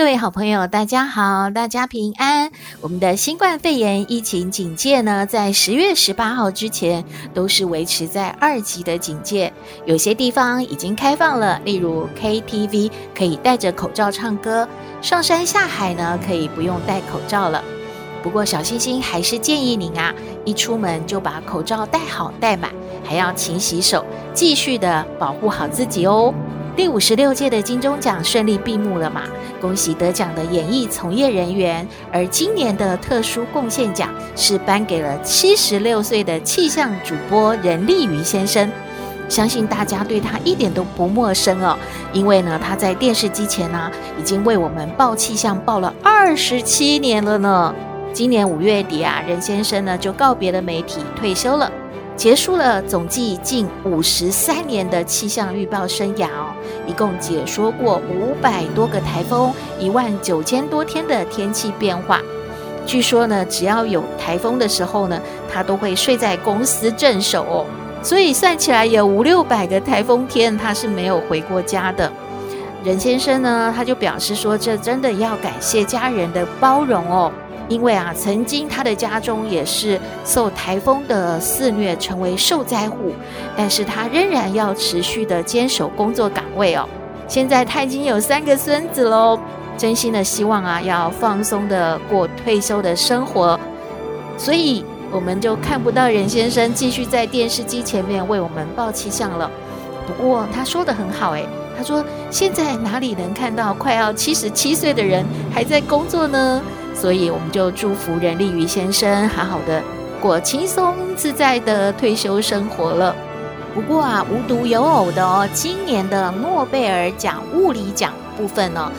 各位好朋友，大家好，大家平安。我们的新冠肺炎疫情警戒呢，在十月十八号之前都是维持在二级的警戒。有些地方已经开放了，例如 KTV 可以戴着口罩唱歌，上山下海呢可以不用戴口罩了。不过小星星还是建议您啊，一出门就把口罩戴好戴满，还要勤洗手，继续的保护好自己哦。第五十六届的金钟奖顺利闭幕了嘛？恭喜得奖的演艺从业人员。而今年的特殊贡献奖是颁给了七十六岁的气象主播任立瑜先生。相信大家对他一点都不陌生哦，因为呢，他在电视机前呢、已经为我们报气象报了二十七年了呢。今年五月底啊，任先生呢就告别了媒体，退休了。结束了总计近五十三年的气象预报生涯哦，一共解说过五百多个台风，一万九千多天的天气变化。据说呢，只要有台风的时候呢，他都会睡在公司镇守哦。所以算起来有五六百个台风天，他是没有回过家的。任先生呢，他就表示说，这真的要感谢家人的包容哦。因为啊，曾经他的家中也是受台风的肆虐，成为受灾户，但是他仍然要持续的坚守工作岗位哦。现在他已经有三个孙子喽，真心的希望啊，要放松的过退休的生活，所以我们就看不到任先生继续在电视机前面为我们报气象了。不过他说的很好诶，他说现在哪里能看到快要七十七岁的人还在工作呢？所以我们就祝福任立宇先生好好的过轻松自在的退休生活了。不过啊，无独有偶的哦，今年的诺贝尔奖物理奖部分呢，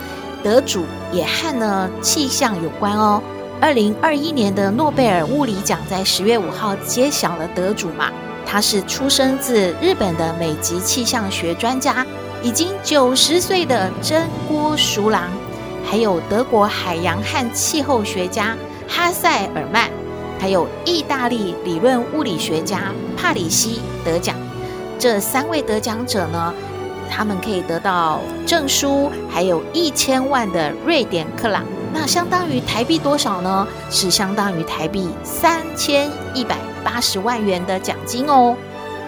得主也和呢气象有关哦。二零二一年的诺贝尔物理奖在十月五号揭晓了得主嘛，他是出生自日本的美籍气象学专家，已经九十岁的真锅淑郎。还有德国海洋和气候学家哈塞尔曼，还有意大利理论物理学家帕里西得奖。这三位得奖者呢，他们可以得到证书，还有一千万的瑞典克朗，那相当于台币多少呢？是相当于台币三千一百八十万元的奖金哦。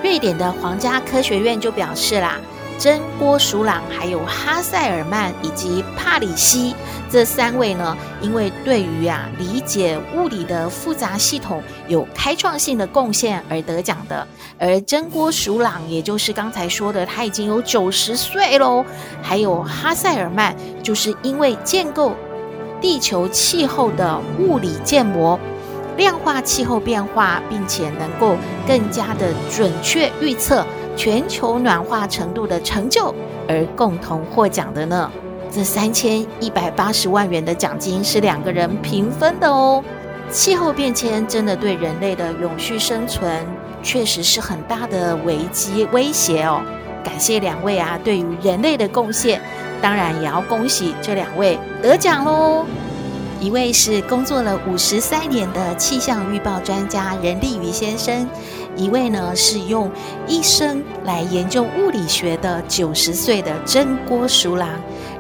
瑞典的皇家科学院就表示啦。真锅淑郎、还有哈塞尔曼以及帕里西这三位呢，因为对于啊理解物理的复杂系统有开创性的贡献而得奖的。而真锅淑郎，也就是刚才说的，他已经有九十岁喽。还有哈塞尔曼，就是因为建构地球气候的物理建模，量化气候变化，并且能够更加的准确预测。全球暖化程度的成就而共同获奖的呢？这三千一百八十万元的奖金是两个人平分的哦。气候变迁真的对人类的永续生存确实是很大的危机威胁哦。感谢两位啊，对于人类的贡献，当然也要恭喜这两位得奖喽。一位是工作了五十三年的气象预报专家任立宇先生。一位呢是用一生来研究物理学的九十岁的真锅淑郎，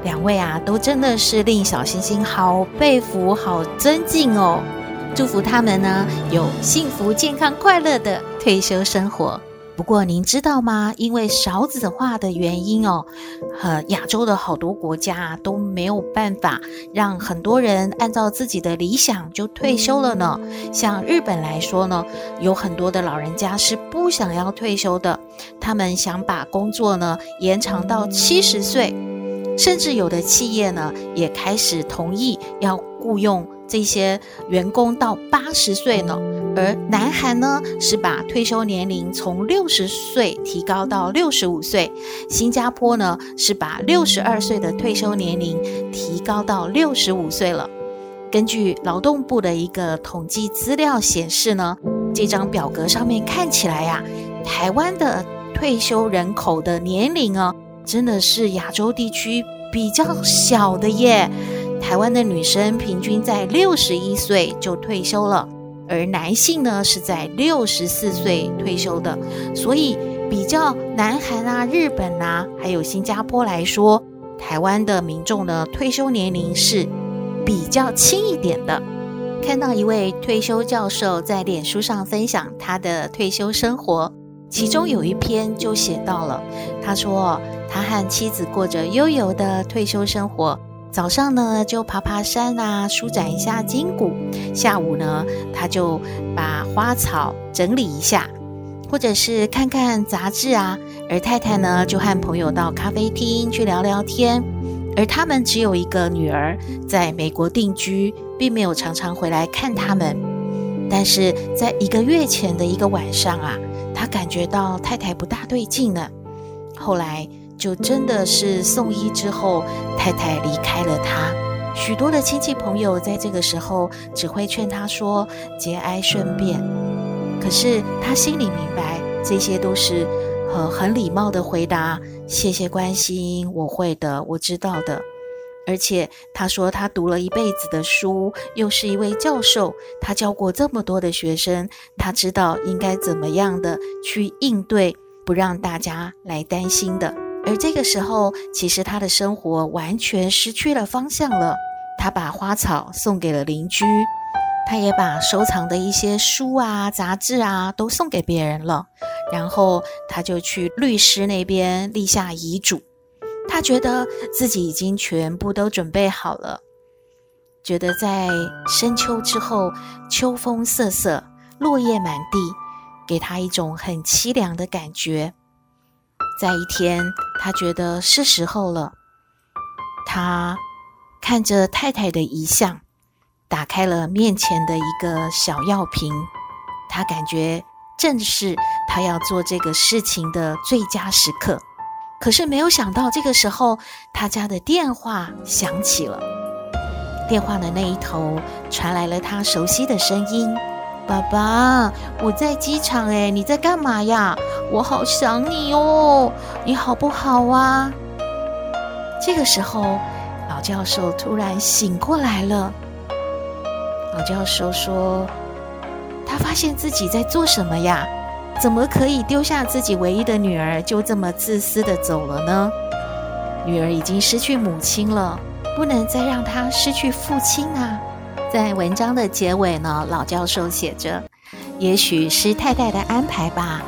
两位啊都真的是令小星星好佩服、好尊敬哦！祝福他们呢有幸福、健康、快乐的退休生活。不过您知道吗？因为少子化的原因哦，呃，亚洲的好多国家都没有办法让很多人按照自己的理想就退休了呢。像日本来说呢，有很多的老人家是不想要退休的，他们想把工作呢延长到七十岁，甚至有的企业呢也开始同意要雇佣。这些员工到八十岁呢，而南韩呢是把退休年龄从六十岁提高到六十五岁，新加坡呢是把六十二岁的退休年龄提高到六十五岁了。根据劳动部的一个统计资料显示呢，这张表格上面看起来呀、台湾的退休人口的年龄啊，真的是亚洲地区比较小的耶。台湾的女生平均在六十一岁就退休了，而男性呢是在六十四岁退休的。所以比较南韩啊、日本啊，还有新加坡来说，台湾的民众的退休年龄是比较轻一点的。看到一位退休教授在脸书上分享他的退休生活，其中有一篇就写到了，他说他和妻子过着悠游的退休生活。早上呢，就爬爬山啊，舒展一下筋骨；下午呢，他就把花草整理一下，或者是看看杂志啊。而太太呢，就和朋友到咖啡厅去聊聊天。而他们只有一个女儿在美国定居，并没有常常回来看他们。但是在一个月前的一个晚上啊，他感觉到太太不大对劲了。后来。就真的是送医之后，太太离开了他。许多的亲戚朋友在这个时候只会劝他说：“节哀顺变。”可是他心里明白，这些都是很很礼貌的回答。谢谢关心，我会的，我知道的。而且他说他读了一辈子的书，又是一位教授，他教过这么多的学生，他知道应该怎么样的去应对，不让大家来担心的。而这个时候，其实他的生活完全失去了方向了。他把花草送给了邻居，他也把收藏的一些书啊、杂志啊都送给别人了。然后他就去律师那边立下遗嘱。他觉得自己已经全部都准备好了，觉得在深秋之后，秋风瑟瑟，落叶满地，给他一种很凄凉的感觉。在一天，他觉得是时候了。他看着太太的遗像，打开了面前的一个小药瓶。他感觉正是他要做这个事情的最佳时刻。可是没有想到，这个时候他家的电话响起了。电话的那一头传来了他熟悉的声音。爸爸，我在机场哎，你在干嘛呀？我好想你哦，你好不好啊？这个时候，老教授突然醒过来了。老教授说：“他发现自己在做什么呀？怎么可以丢下自己唯一的女儿，就这么自私的走了呢？女儿已经失去母亲了，不能再让她失去父亲啊！”在文章的结尾呢，老教授写着：“也许是太太的安排吧，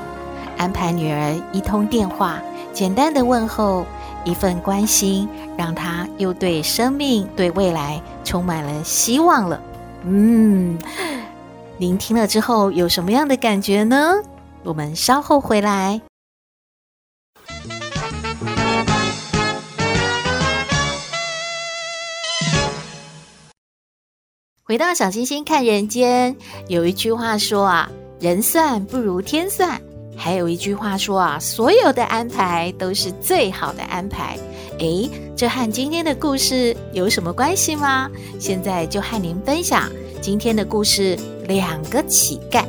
安排女儿一通电话，简单的问候，一份关心，让她又对生命、对未来充满了希望了。”嗯，您听了之后有什么样的感觉呢？我们稍后回来。回到小星星看人间，有一句话说啊，人算不如天算。还有一句话说啊，所有的安排都是最好的安排。诶，这和今天的故事有什么关系吗？现在就和您分享今天的故事：两个乞丐。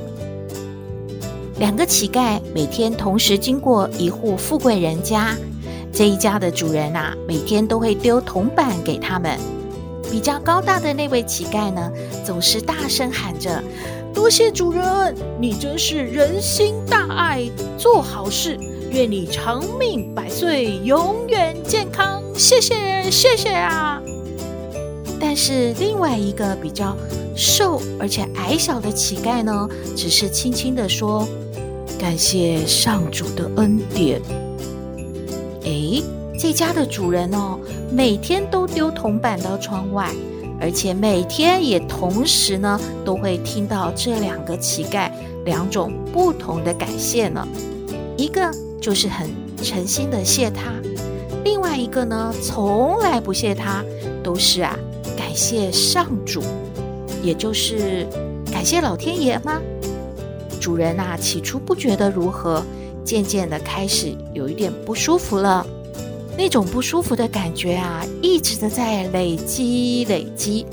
两个乞丐每天同时经过一户富贵人家，这一家的主人啊，每天都会丢铜板给他们。比较高大的那位乞丐呢，总是大声喊着：“多谢主人，你真是人心大爱，做好事，愿你长命百岁，永远健康。”谢谢，谢谢啊！但是另外一个比较瘦而且矮小的乞丐呢，只是轻轻地说：“感谢上主的恩典。”诶。这家的主人哦，每天都丢铜板到窗外，而且每天也同时呢，都会听到这两个乞丐两种不同的感谢呢。一个就是很诚心的谢他，另外一个呢，从来不谢他，都是啊感谢上主，也就是感谢老天爷吗？主人啊，起初不觉得如何，渐渐的开始有一点不舒服了。那种不舒服的感觉啊，一直的在累积累积。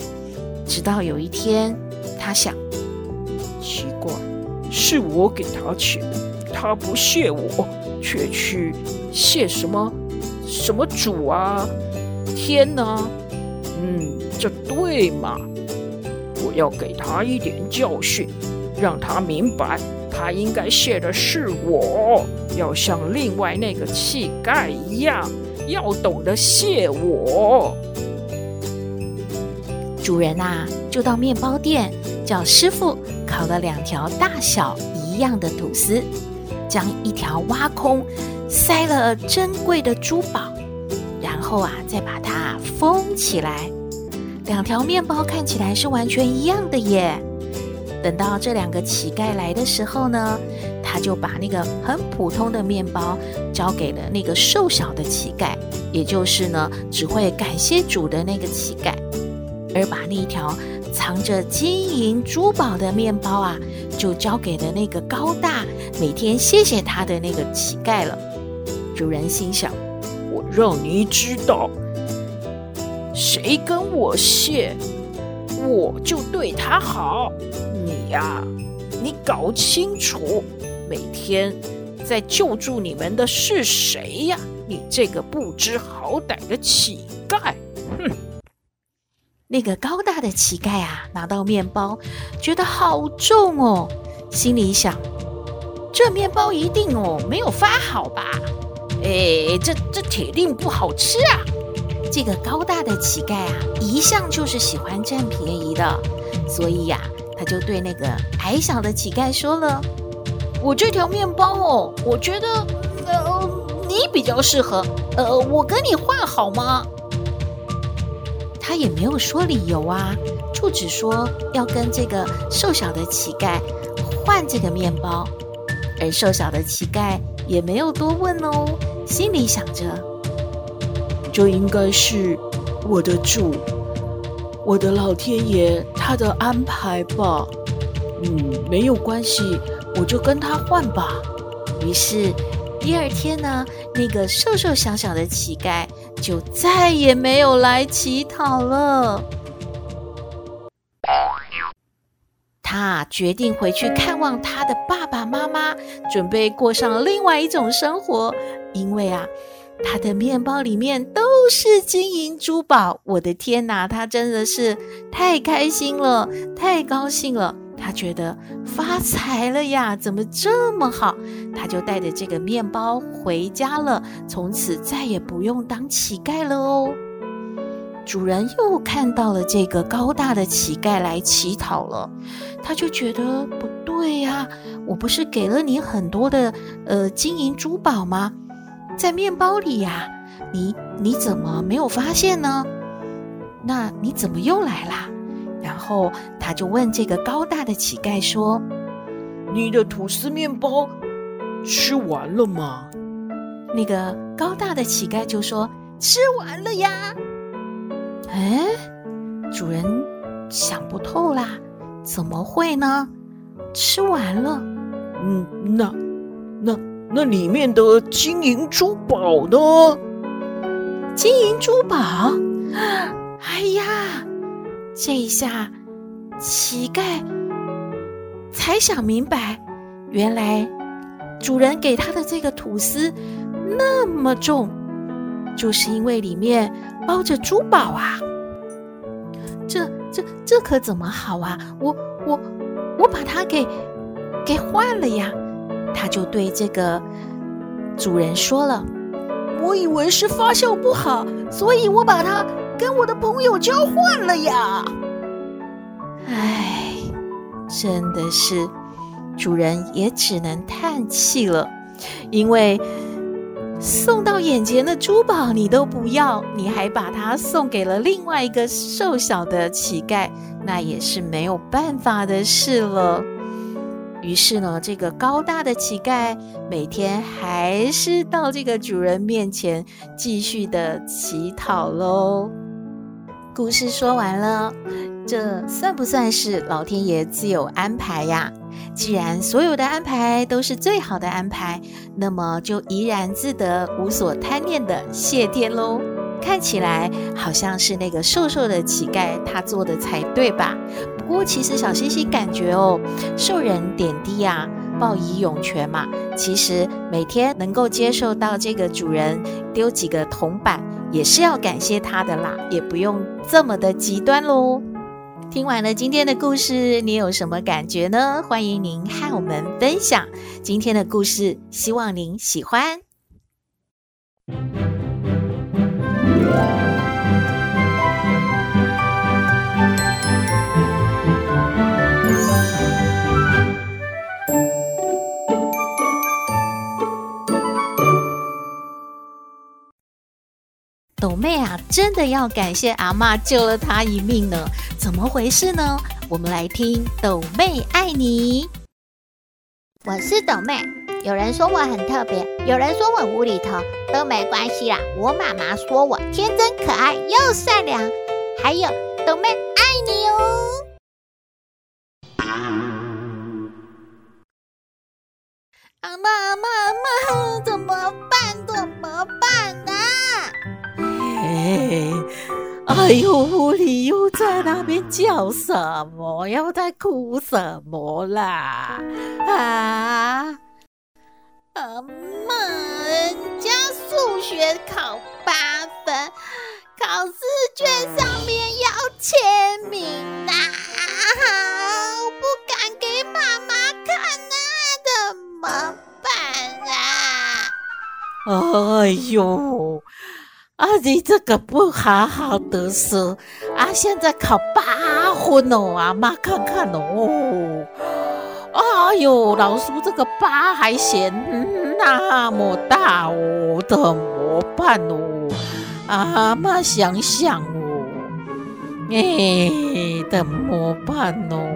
直到有一天，他想，奇怪，是我给他钱，他不谢我，却去谢什么什么主啊？天哪！嗯，这对吗？我要给他一点教训，让他明白，他应该谢的是我，要像另外那个乞丐一样，要懂得谢我。主人呐，就到面包店，叫师傅烤了两条大小一样的吐司，将一条挖空，塞了珍贵的珠宝，然后啊，再把它封起来。两条面包看起来是完全一样的耶。等到这两个乞丐来的时候呢，他就把那个很普通的面包交给了那个瘦小的乞丐，也就是呢，只会感谢主的那个乞丐。而把那条藏着金银珠宝的面包啊，就交给了那个高大、每天谢谢他的那个乞丐了。主人心想：我让你知道，谁跟我谢，我就对他好。你呀，你搞清楚，每天在救助你们的是谁呀？你这个不知好歹的乞丐！哼！那个高大的乞丐啊，拿到面包，觉得好重哦，心里想：这面包一定哦没有发好吧？哎，这这铁定不好吃啊！这个高大的乞丐啊，一向就是喜欢占便宜的，所以呀，他就对那个矮小的乞丐说了：“我这条面包哦，我觉得呃你比较适合，呃，我跟你换好吗？”他也没有说理由啊，就只说要跟这个瘦小的乞丐换这个面包，而瘦小的乞丐也没有多问哦，心里想着，这应该是我的主，我的老天爷他的安排吧。嗯，没有关系，我就跟他换吧。于是第二天呢，那个瘦瘦小小的乞丐。就再也没有来乞讨了。他决定回去看望他的爸爸妈妈，准备过上另外一种生活。因为啊，他的面包里面都是金银珠宝。我的天哪，他真的是太开心了，太高兴了。他觉得发财了呀，怎么这么好？他就带着这个面包回家了，从此再也不用当乞丐了哦。主人又看到了这个高大的乞丐来乞讨了，他就觉得不对呀，我不是给了你很多的呃金银珠宝吗？在面包里呀，你你怎么没有发现呢？那你怎么又来啦？然后他就问这个高大的乞丐说：“你的吐司面包吃完了吗？”那个高大的乞丐就说：“吃完了呀。”哎，主人想不透啦，怎么会呢？吃完了，嗯，那那那里面的金银珠宝呢？金银珠宝？哎呀！这一下，乞丐才想明白，原来主人给他的这个吐司那么重，就是因为里面包着珠宝啊！这、这、这可怎么好啊？我、我、我把它给给换了呀！他就对这个主人说了：“我以为是发酵不好，所以我把它。”跟我的朋友交换了呀！唉，真的是，主人也只能叹气了，因为送到眼前的珠宝你都不要，你还把它送给了另外一个瘦小的乞丐，那也是没有办法的事了。于是呢，这个高大的乞丐每天还是到这个主人面前继续的乞讨喽。故事说完了，这算不算是老天爷自有安排呀？既然所有的安排都是最好的安排，那么就怡然自得、无所贪念的谢天喽。看起来好像是那个瘦瘦的乞丐他做的才对吧？不过其实小星星感觉哦，受人点滴呀、啊，报以涌泉嘛。其实每天能够接受到这个主人丢几个铜板，也是要感谢他的啦，也不用这么的极端喽。听完了今天的故事，你有什么感觉呢？欢迎您和我们分享今天的故事，希望您喜欢。斗妹啊，真的要感谢阿妈救了她一命呢！怎么回事呢？我们来听斗妹爱你。我是斗妹，有人说我很特别，有人说我无厘头，都没关系啦。我妈妈说我天真可爱又善良，还有斗妹爱你哦。阿妈阿嬷阿嬷，怎么办？怎么办呢？哎呦，你又在那边叫什么？又在哭什么啦？啊！阿嬷，人家数学考八分，考试卷上面要签名呐，我不敢给妈妈看呐，怎么办啊？哎呦！啊，你这个不好好读书啊！现在考八分哦，阿妈看看哦。哎呦，老叔这个疤还嫌那么大哦，怎么办哦？阿妈想想哦，哎，怎么办哦？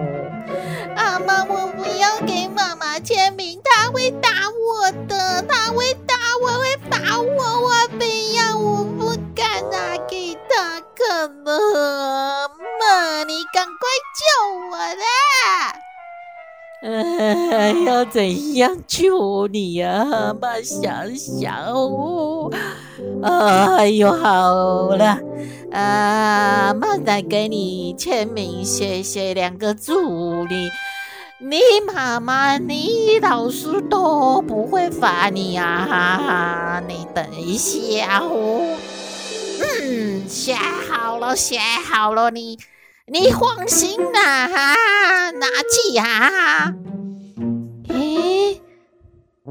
阿妈，我不要给妈妈签名，她会打我的，她会打我，会打我，她看了。妈，你赶快救我啦！哎，要怎样救你呀？妈想想哦。哎呦，好了，啊，妈再给你签名，谢谢两个助理。你妈妈、你老师都不会罚你呀！哈哈，你等一下哦。嗯，写好了，写好了，你你放心呐，哈，拿去哈哈。诶，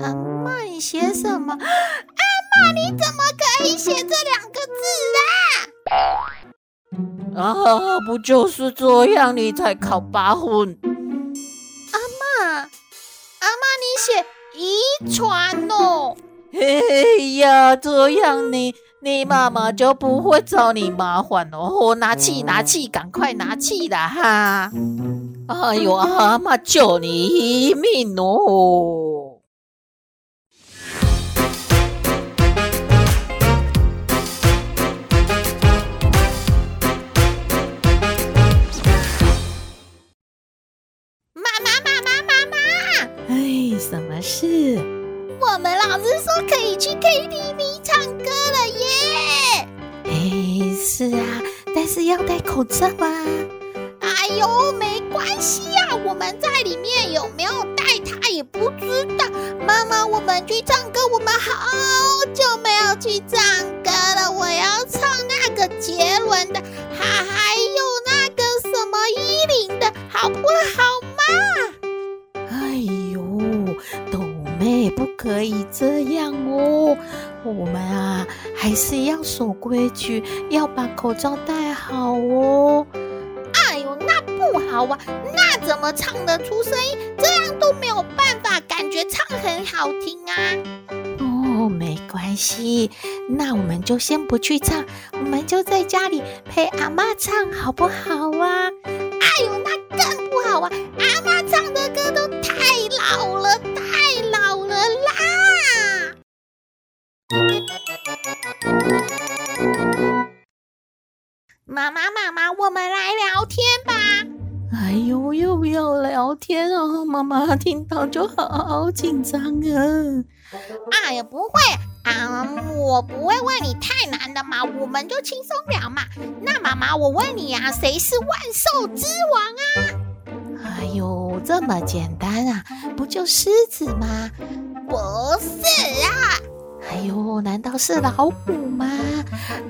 阿妈，你写什么？阿妈，你怎么可以写这两个字啊？啊，不就是这样，你才考八分？阿妈，阿妈你写遗传哦，嘿呀，这样你你妈妈就不会找你麻烦哦。拿去拿去，赶快拿去啦哈！哎呦，阿妈救你一命哦。妈妈妈妈妈妈！哎什么事？我们老师说可以去 KTV 唱歌了耶！是啊，但是要戴口罩啊。哎呦，没关系啊，我们在里面有没有戴他也不知道。妈妈，我们去唱歌，我们好久没有去唱歌了。我要唱那个杰伦的，还还有那个什么依林的，好不好嘛？哎呦，豆？妹，不可以这样哦！我们啊，还是要守规矩，要把口罩戴好哦。哎呦，那不好啊！那怎么唱得出声音？这样都没有办法，感觉唱很好听啊。哦，没关系，那我们就先不去唱，我们就在家里陪阿妈唱，好不好啊？哎呦，那更不好啊！阿妈唱的歌都妈妈，妈妈，我们来聊天吧。哎呦，又要聊天哦！妈妈听到就好紧张啊。哎呀，不会啊，我不会问你太难的嘛。我们就轻松聊嘛。那妈妈，我问你啊，谁是万兽之王啊？哎呦，这么简单啊，不就狮子吗？不是啊。哎呦，难道是老虎吗？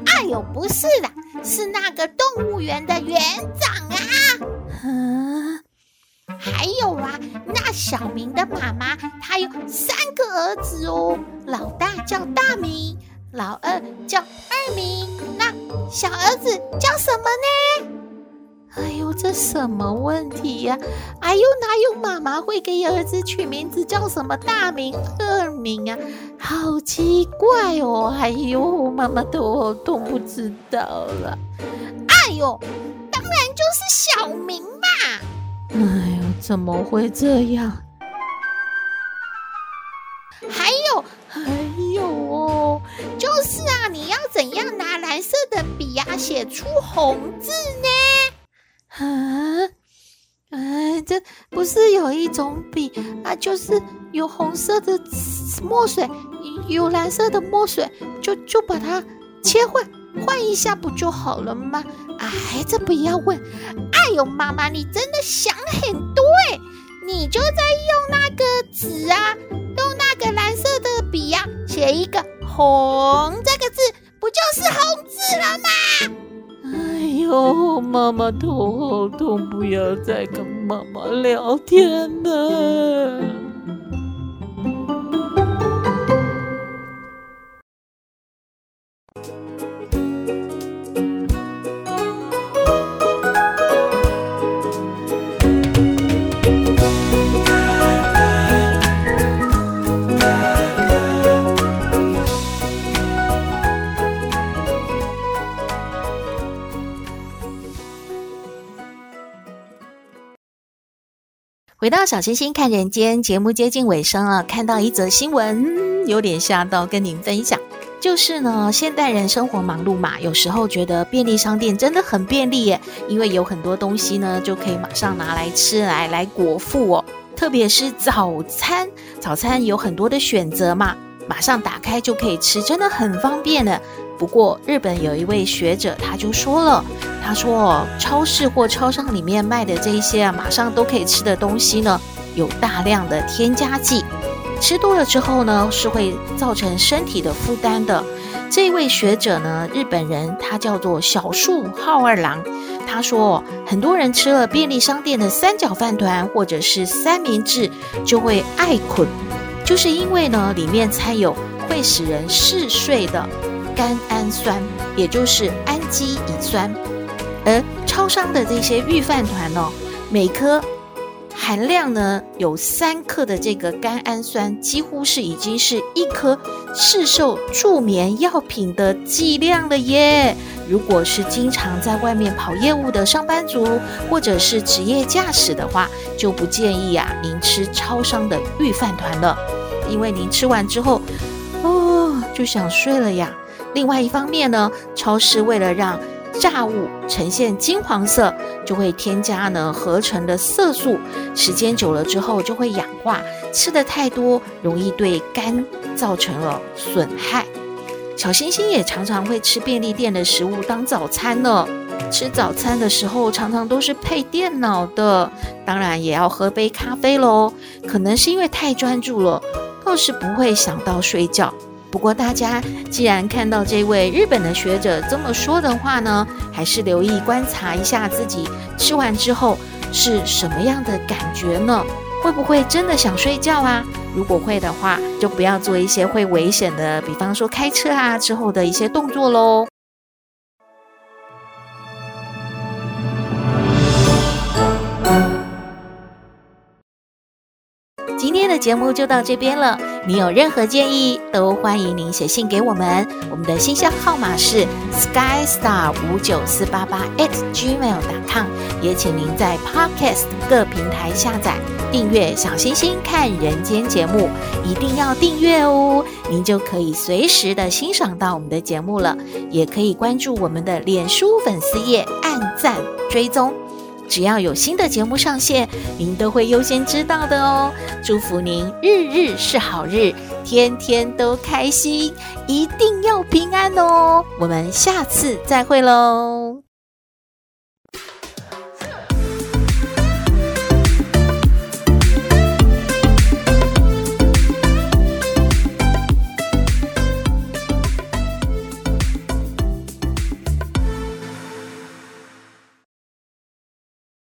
哎呦，不是啦，是那个动物园的园长啊。嗯，还有啊，那小明的妈妈，她有三个儿子哦，老大叫大明，老二叫二明，那小儿子叫什么呢？哎呦，这什么问题呀？哎呦，哪有妈妈会给儿子取名字叫什么大名、二名啊？好奇怪哦！哎呦，妈妈头好痛，不知道了。哎呦，当然就是小明嘛！哎呦，怎么会这样？还有，还有哦，就是啊，你要怎样拿蓝色的笔呀，写出红字呢？啊，哎，这不是有一种笔啊，就是有红色的墨水，有蓝色的墨水，就就把它切换换一下不就好了吗？哎，这不要问。哎呦，妈妈，你真的想很多哎，你就在用那个纸啊，用那个蓝色的笔呀，写一个红这个字，不就是红字了吗？哎呦，妈妈头好痛，不要再跟妈妈聊天了。回到小星星看人间节目接近尾声了，看到一则新闻，有点吓到，跟您分享。就是呢，现代人生活忙碌嘛，有时候觉得便利商店真的很便利耶，因为有很多东西呢就可以马上拿来吃来来果腹哦。特别是早餐，早餐有很多的选择嘛，马上打开就可以吃，真的很方便的。不过，日本有一位学者，他就说了，他说，超市或超商里面卖的这一些啊，马上都可以吃的东西呢，有大量的添加剂，吃多了之后呢，是会造成身体的负担的。这位学者呢，日本人，他叫做小树浩二郎，他说，很多人吃了便利商店的三角饭团或者是三明治，就会爱困，就是因为呢，里面掺有会使人嗜睡的。甘氨酸，也就是氨基乙酸，而超商的这些预饭团哦，每颗含量呢有三克的这个甘氨酸，几乎是已经是一颗市售助眠药品的剂量了耶。如果是经常在外面跑业务的上班族，或者是职业驾驶的话，就不建议啊您吃超商的预饭团了，因为您吃完之后，哦就想睡了呀。另外一方面呢，超市为了让炸物呈现金黄色，就会添加呢合成的色素，时间久了之后就会氧化，吃得太多容易对肝造成了损害。小星星也常常会吃便利店的食物当早餐呢，吃早餐的时候常常都是配电脑的，当然也要喝杯咖啡喽。可能是因为太专注了，就是不会想到睡觉。不过，大家既然看到这位日本的学者这么说的话呢，还是留意观察一下自己吃完之后是什么样的感觉呢？会不会真的想睡觉啊？如果会的话，就不要做一些会危险的，比方说开车啊之后的一些动作喽。节目就到这边了。你有任何建议，都欢迎您写信给我们。我们的信箱号码是 skystar 五九四八八 at gmail.com。也请您在 Podcast 各平台下载订阅“小星星看人间”节目，一定要订阅哦，您就可以随时的欣赏到我们的节目了。也可以关注我们的脸书粉丝页，按赞追踪。只要有新的节目上线，您都会优先知道的哦。祝福您日日是好日，天天都开心，一定要平安哦。我们下次再会喽。